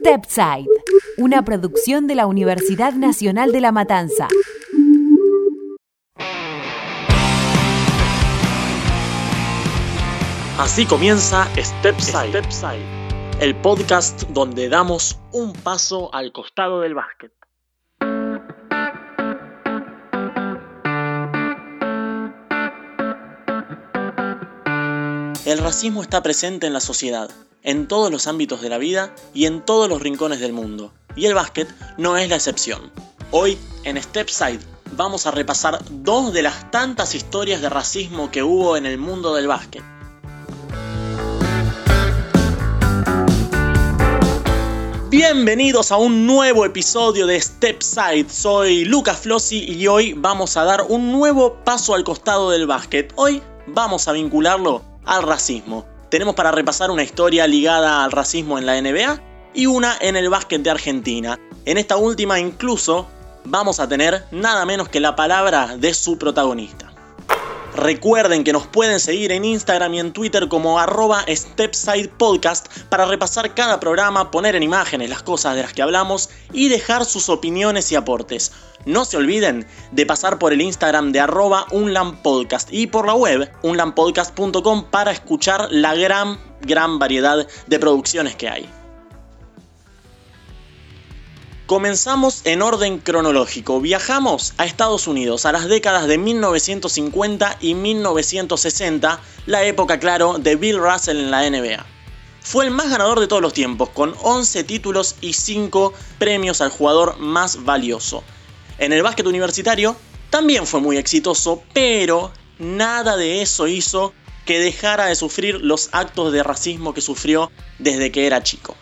Stepside, una producción de la Universidad Nacional de La Matanza. Así comienza Stepside, el podcast donde damos un paso al costado del básquet. El racismo está presente en la sociedad, en todos los ámbitos de la vida y en todos los rincones del mundo, y el básquet no es la excepción. Hoy, en Stepside, vamos a repasar dos de las tantas historias de racismo que hubo en el mundo del básquet. Bienvenidos a un nuevo episodio de Stepside. Soy Lucas Flossi y hoy vamos a dar un nuevo paso al costado del básquet. Hoy vamos a vincularlo al racismo. Tenemos para repasar una historia ligada al racismo en la NBA y una en el básquet de Argentina. En esta última incluso vamos a tener nada menos que la palabra de su protagonista. Recuerden que nos pueden seguir en Instagram y en Twitter como arroba StepsidePodcast para repasar cada programa, poner en imágenes las cosas de las que hablamos y dejar sus opiniones y aportes. No se olviden de pasar por el Instagram de arroba unlampodcast y por la web unlampodcast.com para escuchar la gran, gran variedad de producciones que hay. Comenzamos en orden cronológico. Viajamos a Estados Unidos a las décadas de 1950 y 1960, la época, claro, de Bill Russell en la NBA. Fue el más ganador de todos los tiempos, con 11 títulos y 5 premios al jugador más valioso. En el básquet universitario también fue muy exitoso, pero nada de eso hizo que dejara de sufrir los actos de racismo que sufrió desde que era chico.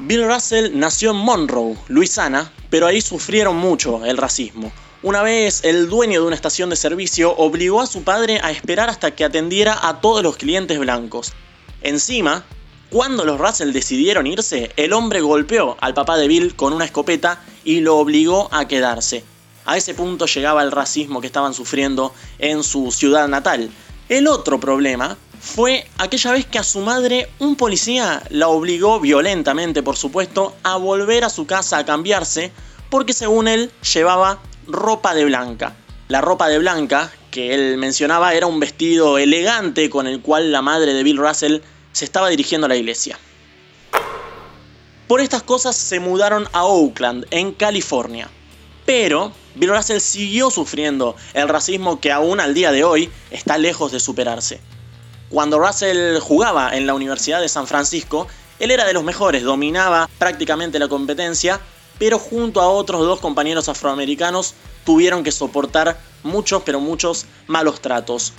Bill Russell nació en Monroe, Luisiana, pero ahí sufrieron mucho el racismo. Una vez el dueño de una estación de servicio obligó a su padre a esperar hasta que atendiera a todos los clientes blancos. Encima, cuando los Russell decidieron irse, el hombre golpeó al papá de Bill con una escopeta y lo obligó a quedarse. A ese punto llegaba el racismo que estaban sufriendo en su ciudad natal. El otro problema fue aquella vez que a su madre un policía la obligó violentamente, por supuesto, a volver a su casa a cambiarse porque según él llevaba ropa de blanca. La ropa de blanca que él mencionaba era un vestido elegante con el cual la madre de Bill Russell se estaba dirigiendo a la iglesia. Por estas cosas se mudaron a Oakland, en California. Pero Bill Russell siguió sufriendo el racismo que aún al día de hoy está lejos de superarse. Cuando Russell jugaba en la Universidad de San Francisco, él era de los mejores, dominaba prácticamente la competencia, pero junto a otros dos compañeros afroamericanos tuvieron que soportar muchos, pero muchos malos tratos.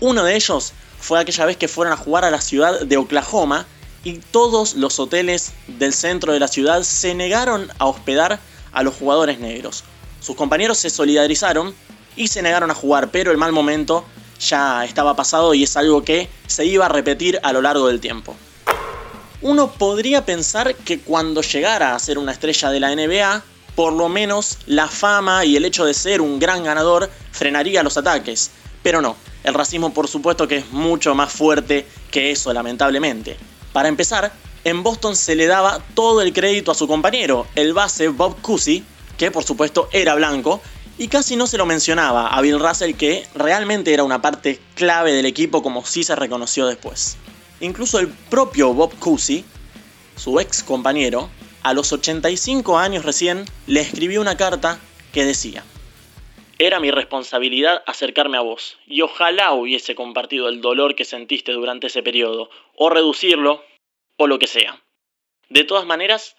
Uno de ellos fue aquella vez que fueron a jugar a la ciudad de Oklahoma y todos los hoteles del centro de la ciudad se negaron a hospedar a los jugadores negros. Sus compañeros se solidarizaron y se negaron a jugar, pero el mal momento ya estaba pasado y es algo que se iba a repetir a lo largo del tiempo. Uno podría pensar que cuando llegara a ser una estrella de la NBA, por lo menos la fama y el hecho de ser un gran ganador frenaría los ataques. Pero no, el racismo por supuesto que es mucho más fuerte que eso, lamentablemente. Para empezar, en Boston se le daba todo el crédito a su compañero, el base Bob Cousy, que por supuesto era blanco, y casi no se lo mencionaba a Bill Russell que realmente era una parte clave del equipo como sí se reconoció después. Incluso el propio Bob Cousy, su ex compañero, a los 85 años recién le escribió una carta que decía, era mi responsabilidad acercarme a vos, y ojalá hubiese compartido el dolor que sentiste durante ese periodo, o reducirlo, o lo que sea. De todas maneras,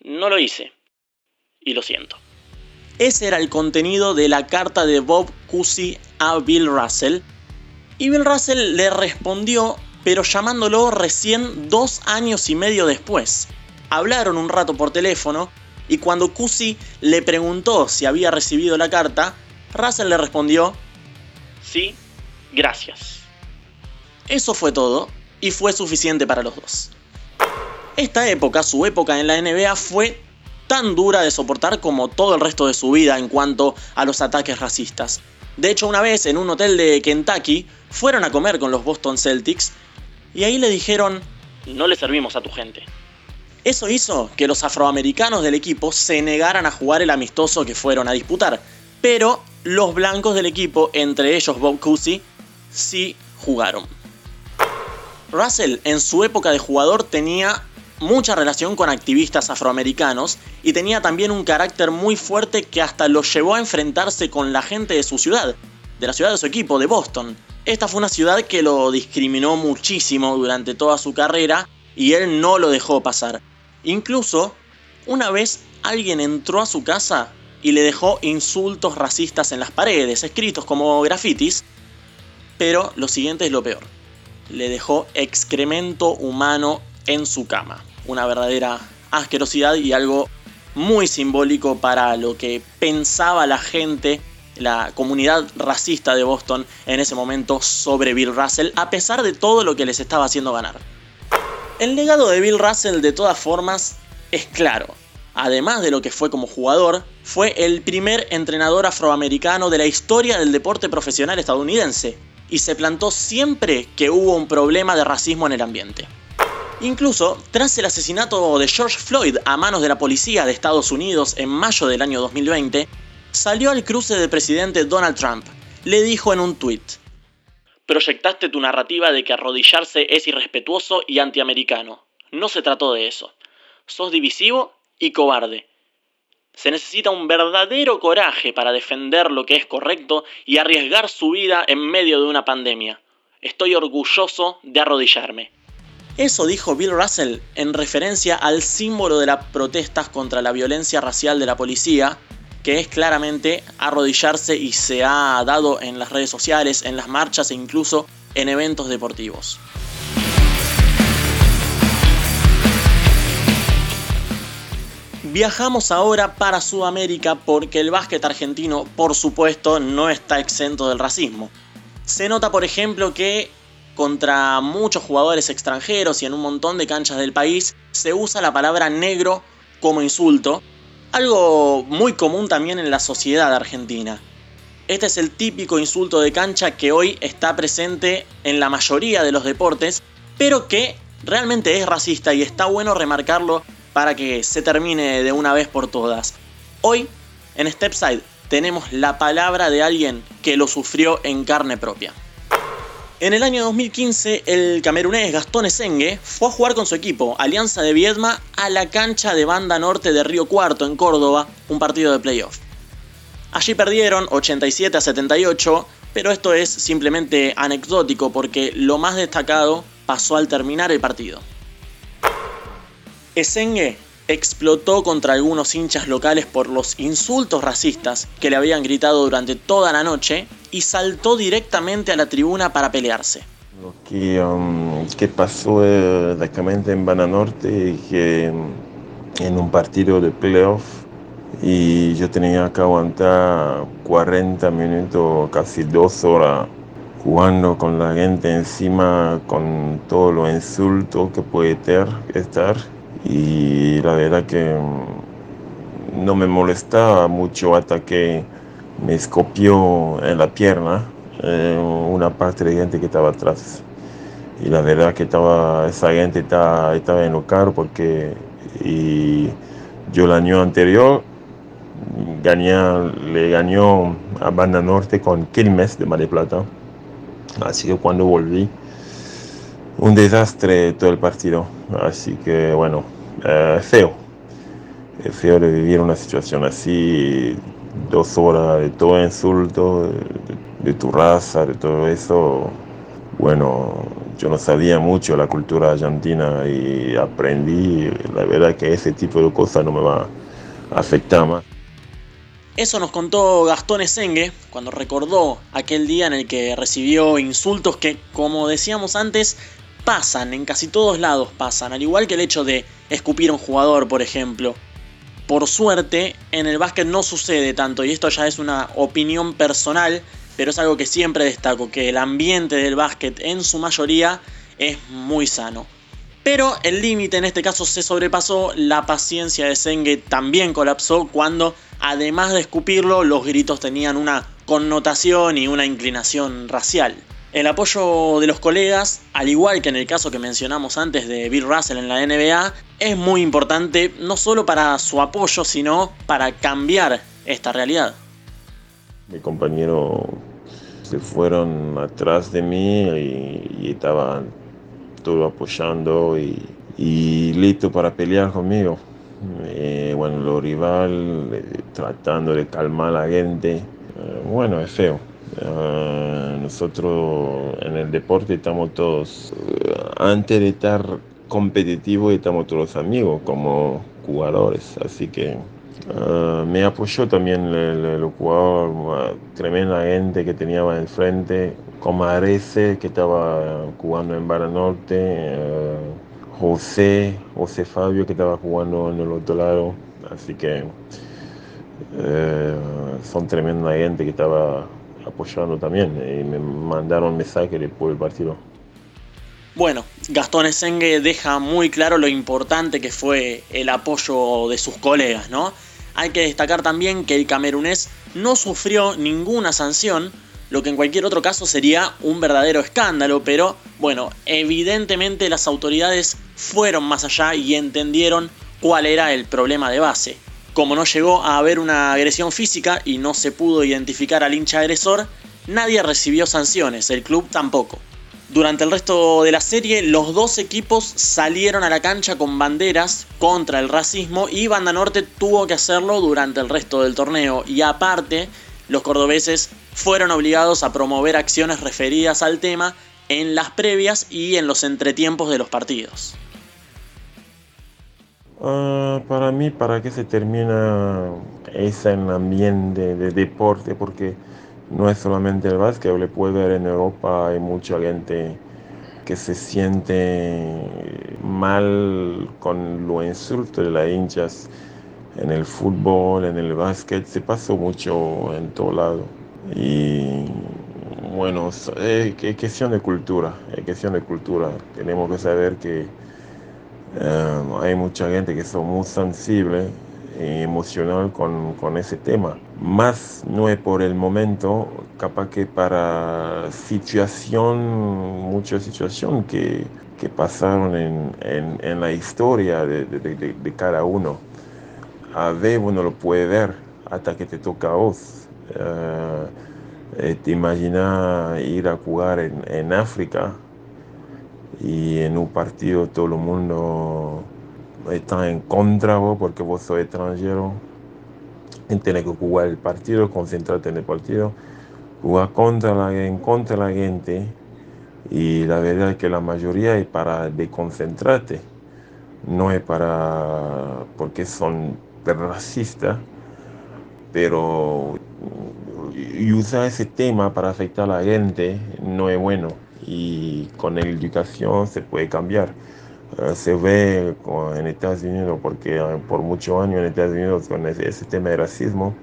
no lo hice, y lo siento. Ese era el contenido de la carta de Bob Cousy a Bill Russell. Y Bill Russell le respondió, pero llamándolo recién dos años y medio después. Hablaron un rato por teléfono y cuando Cousy le preguntó si había recibido la carta, Russell le respondió, sí, gracias. Eso fue todo y fue suficiente para los dos. Esta época, su época en la NBA, fue tan dura de soportar como todo el resto de su vida en cuanto a los ataques racistas. De hecho, una vez en un hotel de Kentucky fueron a comer con los Boston Celtics y ahí le dijeron, no le servimos a tu gente. Eso hizo que los afroamericanos del equipo se negaran a jugar el amistoso que fueron a disputar, pero los blancos del equipo, entre ellos Bob Cousy, sí jugaron. Russell en su época de jugador tenía mucha relación con activistas afroamericanos y tenía también un carácter muy fuerte que hasta lo llevó a enfrentarse con la gente de su ciudad, de la ciudad de su equipo, de Boston. Esta fue una ciudad que lo discriminó muchísimo durante toda su carrera y él no lo dejó pasar. Incluso, una vez alguien entró a su casa y le dejó insultos racistas en las paredes, escritos como grafitis, pero lo siguiente es lo peor. Le dejó excremento humano en su cama. Una verdadera asquerosidad y algo muy simbólico para lo que pensaba la gente, la comunidad racista de Boston en ese momento sobre Bill Russell, a pesar de todo lo que les estaba haciendo ganar. El legado de Bill Russell de todas formas es claro. Además de lo que fue como jugador, fue el primer entrenador afroamericano de la historia del deporte profesional estadounidense y se plantó siempre que hubo un problema de racismo en el ambiente. Incluso, tras el asesinato de George Floyd a manos de la policía de Estados Unidos en mayo del año 2020, salió al cruce del presidente Donald Trump. Le dijo en un tuit, Proyectaste tu narrativa de que arrodillarse es irrespetuoso y antiamericano. No se trató de eso. Sos divisivo y cobarde. Se necesita un verdadero coraje para defender lo que es correcto y arriesgar su vida en medio de una pandemia. Estoy orgulloso de arrodillarme. Eso dijo Bill Russell en referencia al símbolo de las protestas contra la violencia racial de la policía, que es claramente arrodillarse y se ha dado en las redes sociales, en las marchas e incluso en eventos deportivos. Viajamos ahora para Sudamérica porque el básquet argentino, por supuesto, no está exento del racismo. Se nota, por ejemplo, que contra muchos jugadores extranjeros y en un montón de canchas del país se usa la palabra negro como insulto, algo muy común también en la sociedad argentina. Este es el típico insulto de cancha que hoy está presente en la mayoría de los deportes, pero que realmente es racista y está bueno remarcarlo para que se termine de una vez por todas. Hoy, en Stepside, tenemos la palabra de alguien que lo sufrió en carne propia. En el año 2015, el camerunés Gastón Esengue fue a jugar con su equipo, Alianza de Viedma, a la cancha de Banda Norte de Río Cuarto, en Córdoba, un partido de playoff. Allí perdieron 87 a 78, pero esto es simplemente anecdótico porque lo más destacado pasó al terminar el partido. Esengue explotó contra algunos hinchas locales por los insultos racistas que le habían gritado durante toda la noche y saltó directamente a la tribuna para pelearse. Lo que, um, pasó exactamente en Bana Norte que um, en un partido de playoff y yo tenía que aguantar 40 minutos, casi dos horas jugando con la gente encima, con todos los insultos que puede ter, estar y la verdad que mm, no me molestaba mucho hasta que me escopió en la pierna eh, una parte de gente que estaba atrás. Y la verdad que estaba, esa gente estaba, estaba enojada porque y yo el año anterior gané, le ganó a Banda Norte con Quilmes de Mar del Plata. Así que cuando volví, un desastre todo el partido. Así que bueno, eh, feo. Feo de vivir una situación así, dos horas de todo insulto, de, tu raza, de todo eso. Bueno, yo no sabía mucho la cultura argentina y aprendí, la verdad que ese tipo de cosas no me va a afectar más. Eso nos contó Gastón Esengue cuando recordó aquel día en el que recibió insultos que, como decíamos antes, pasan, en casi todos lados pasan, al igual que el hecho de escupir a un jugador, por ejemplo. Por suerte, en el básquet no sucede tanto, y esto ya es una opinión personal, pero es algo que siempre destaco, que el ambiente del básquet en su mayoría es muy sano. Pero el límite en este caso se sobrepasó, la paciencia de Senge también colapsó cuando, además de escupirlo, los gritos tenían una connotación y una inclinación racial. El apoyo de los colegas, al igual que en el caso que mencionamos antes de Bill Russell en la NBA, es muy importante no solo para su apoyo, sino para cambiar esta realidad. Mi compañero se fueron atrás de mí y, estaban todo apoyando y, listo para pelear conmigo. Eh, bueno, los rival eh, tratando de calmar a la gente. Eh, bueno, es feo. Nosotros en el deporte estamos todos, antes de estar competitivos, estamos todos amigos como jugadores. Así que Ah, me apoyó también el, jugador, tremenda gente que tenía en el frente, como que estaba jugando en Barra Norte, José, José Fabio, que estaba jugando en el otro lado. Así que son tremenda gente que estaba apoyando también y me mandaron mensaje después del partido. Bueno, Gastón Esengue deja muy claro lo importante que fue el apoyo de sus colegas, ¿no? Hay que destacar también que el camerunés no sufrió ninguna sanción, lo que en cualquier otro caso sería un verdadero escándalo, pero bueno, evidentemente las autoridades fueron más allá y entendieron cuál era el problema de base. Como no llegó a haber una agresión física y no se pudo identificar al hincha agresor, nadie recibió sanciones, el club tampoco. Durante el resto de la serie, los dos equipos salieron a la cancha con banderas contra el racismo y Banda Norte tuvo que hacerlo durante el resto del torneo. Y aparte, los cordobeses fueron obligados a promover acciones referidas al tema en las previas y en los entretiempos de los partidos. Ah, para mí, ¿para qué se termina ese ambiente de deporte? Porque no es solamente el básquet, le puede ver en Europa, hay mucha gente que se siente mal con los insultos de las hinchas en el fútbol, en el básquet, se pasó mucho en todo lado. Y bueno, es, cuestión de cultura, es cuestión de cultura. Tenemos que saber que eh, hay mucha gente que son muy sensibles emocional con, con, ese tema. Más no es por el momento, capaz que para situación, muchas situaciones que, que pasaron en, en, la historia de, de, de, cada uno. A ver, uno lo puede ver hasta que te toca a vos. Uh, te imaginas ir a jugar en, en África y en un partido todo el mundo están en contra vos porque vos sos extranjero. Y tenés que jugar el partido, concentrarte en el partido, jugar contra la, en contra la gente. Y la verdad es que la mayoría es para desconcentrarte, no es para porque son racistas, pero usar ese tema para afectar a la gente no es bueno y con la educación se puede cambiar. Eh, se ve en Estados Unidos, porque eh, por muchos años en Estados Unidos con ese, tema de racismo,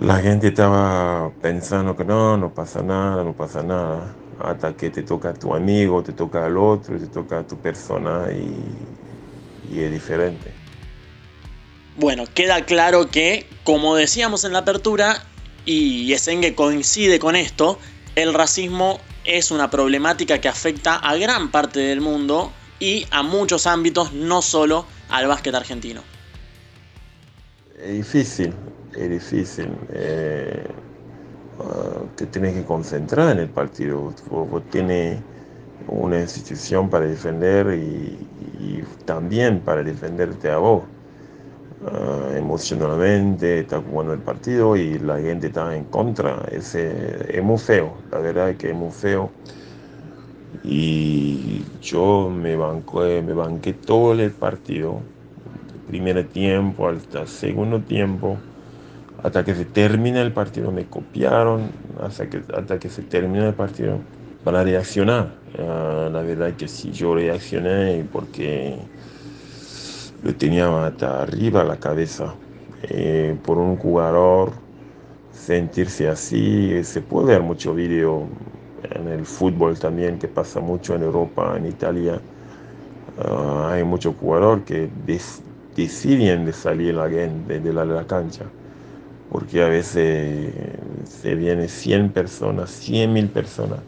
la gente estaba pensando que no, no pasa nada, no pasa nada, hasta que te toca a tu amigo, te toca al otro, te toca a tu persona y, y es diferente. Bueno, queda claro que, como decíamos en la apertura, y Esengue coincide con esto, el racismo es una problemática que afecta a gran parte del mundo y a muchos ámbitos, no solo al básquet argentino. Es difícil, es difícil. Eh, ah, te tienes que concentrar en el partido. Vos, tienes una institución para defender y, también para defenderte a vos. Ah, emocionalmente está jugando el partido y la gente está en contra. Es, es muy feo, la verdad es que es muy feo y yo me, banqué, me banqué todo el partido, primer tiempo hasta segundo tiempo, hasta que se termina el partido, me copiaron hasta que, hasta que se termina el partido para reaccionar. Ah, la verdad es que sí, yo reaccioné porque lo tenía hasta arriba la cabeza. Eh, por un jugador sentirse así, se puede ver mucho vídeo en el fútbol también, que pasa mucho en Europa, en Italia. Ah, hay muchos jugadores que deciden de salir la, de, la, de la cancha, porque a veces se vienen 100 personas, 100 mil personas,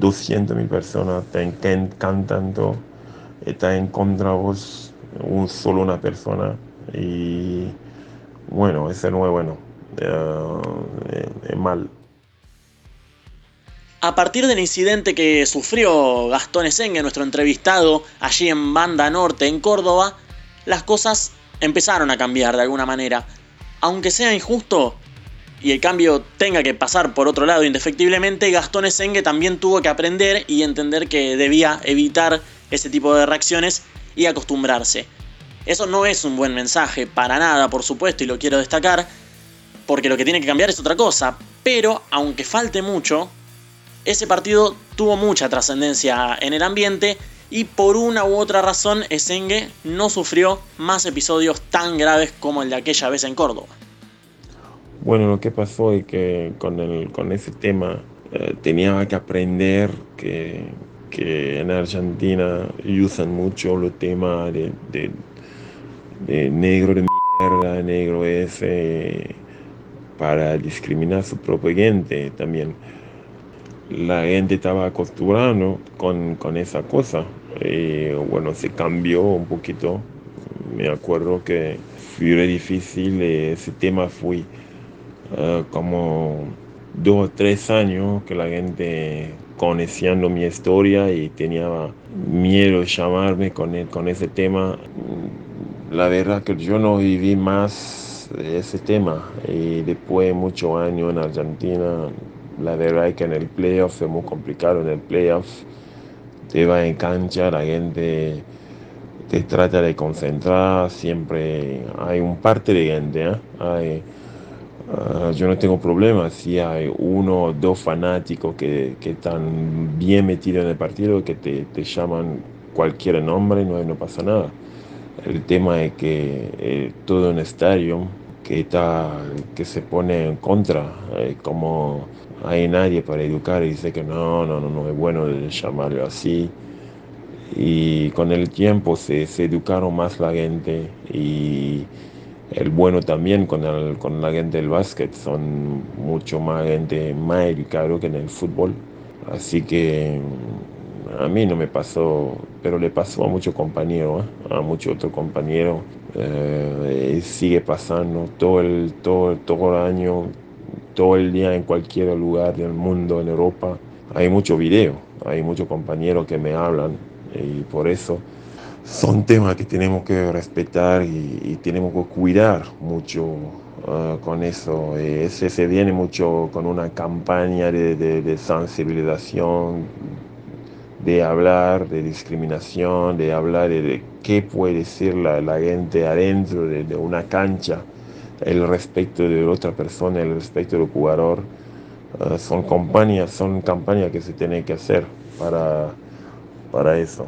200 mil personas están cantando, está en contra vos un solo una persona y bueno, ese no es bueno, eh, es mal. A partir del incidente que sufrió Gastón Esengue, nuestro entrevistado, allí en Banda Norte, en Córdoba, las cosas empezaron a cambiar de alguna manera. Aunque sea injusto y el cambio tenga que pasar por otro lado indefectiblemente, Gastón Esengue también tuvo que aprender y entender que debía evitar ese tipo de reacciones y acostumbrarse. Eso no es un buen mensaje, para nada, por supuesto, y lo quiero destacar, porque lo que tiene que cambiar es otra cosa. Pero, aunque falte mucho, ese partido tuvo mucha trascendencia en el ambiente y por una u otra razón Esengue no sufrió más episodios tan graves como el de aquella vez en Córdoba. Bueno, lo que pasó es que con, el, con ese tema eh, tenía que aprender que, que, en Argentina usan mucho los temas de, de, negro de mierda, negro ese, para discriminar a su propia gente también la gente estaba acostumbrada con, con, esa cosa. Y bueno, se cambió un poquito. Me acuerdo que fue difícil, ese tema fue eh, como dos o tres años que la gente conociendo mi historia y tenía miedo de llamarme con, con ese tema. La verdad que yo no viví más ese tema y después de muchos años en Argentina la verdad es que en el playoff es muy complicado. En el playoff te va en cancha, la gente te trata de concentrar, siempre hay un parte de gente. ¿eh? Ah, yo no tengo problema si hay uno o dos fanáticos que, que, están bien metidos en el partido, que te, te llaman cualquier nombre, no, no pasa nada. El tema es que eh, todo un estadio que, está, que se pone en contra, eh, como hay nadie para educar y dice que no, no, no, no es bueno llamarlo así. Y con el tiempo se, se educaron más la gente y el bueno también con, el, con la gente del básquet, son mucho más gente más educada que en el fútbol. Así que a mí no me pasó, pero le pasó a muchos compañeros, ¿eh? a muchos otros compañeros. Eh, sigue pasando todo el, todo, todo el año todo el día en cualquier lugar del mundo, en Europa. Hay muchos videos, hay muchos compañeros que me hablan y por eso son temas que tenemos que respetar y, tenemos que cuidar mucho ah, con eso. Ese se viene mucho con una campaña de, sensibilización, de hablar de discriminación, de hablar de, qué puede decir la, gente adentro de una cancha el respeto de otra persona, el respeto del jugador. Ah, son campañas, son campañas que se tienen que hacer para, para eso.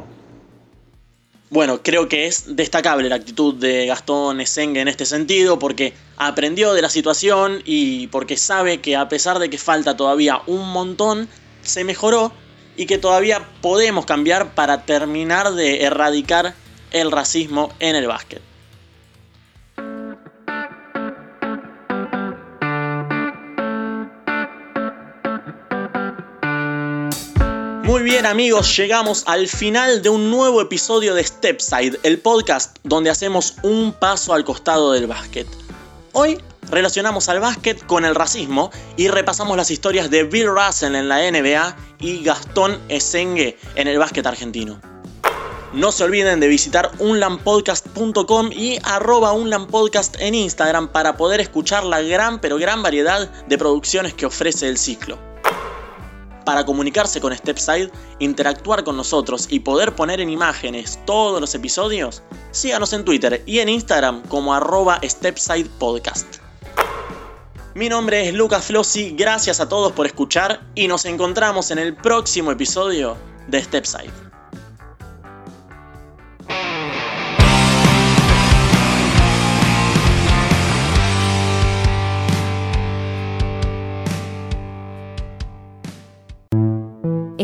Bueno, creo que es destacable la actitud de Gastón Esengue en este sentido, porque aprendió de la situación y porque sabe que a pesar de que falta todavía un montón, se mejoró y que todavía podemos cambiar para terminar de erradicar el racismo en el básquet. Muy bien amigos, llegamos al final de un nuevo episodio de Stepside, el podcast donde hacemos un paso al costado del básquet. Hoy relacionamos al básquet con el racismo y repasamos las historias de Bill Russell en la NBA y Gastón Esengue en el básquet argentino. No se olviden de visitar unlampodcast.com y arroba unlampodcast en Instagram para poder escuchar la gran pero gran variedad de producciones que ofrece el ciclo. Para comunicarse con Stepside, interactuar con nosotros y poder poner en imágenes todos los episodios, síganos en Twitter y en Instagram como arroba StepsidePodcast. Mi nombre es Lucas Flossi, gracias a todos por escuchar y nos encontramos en el próximo episodio de Stepside.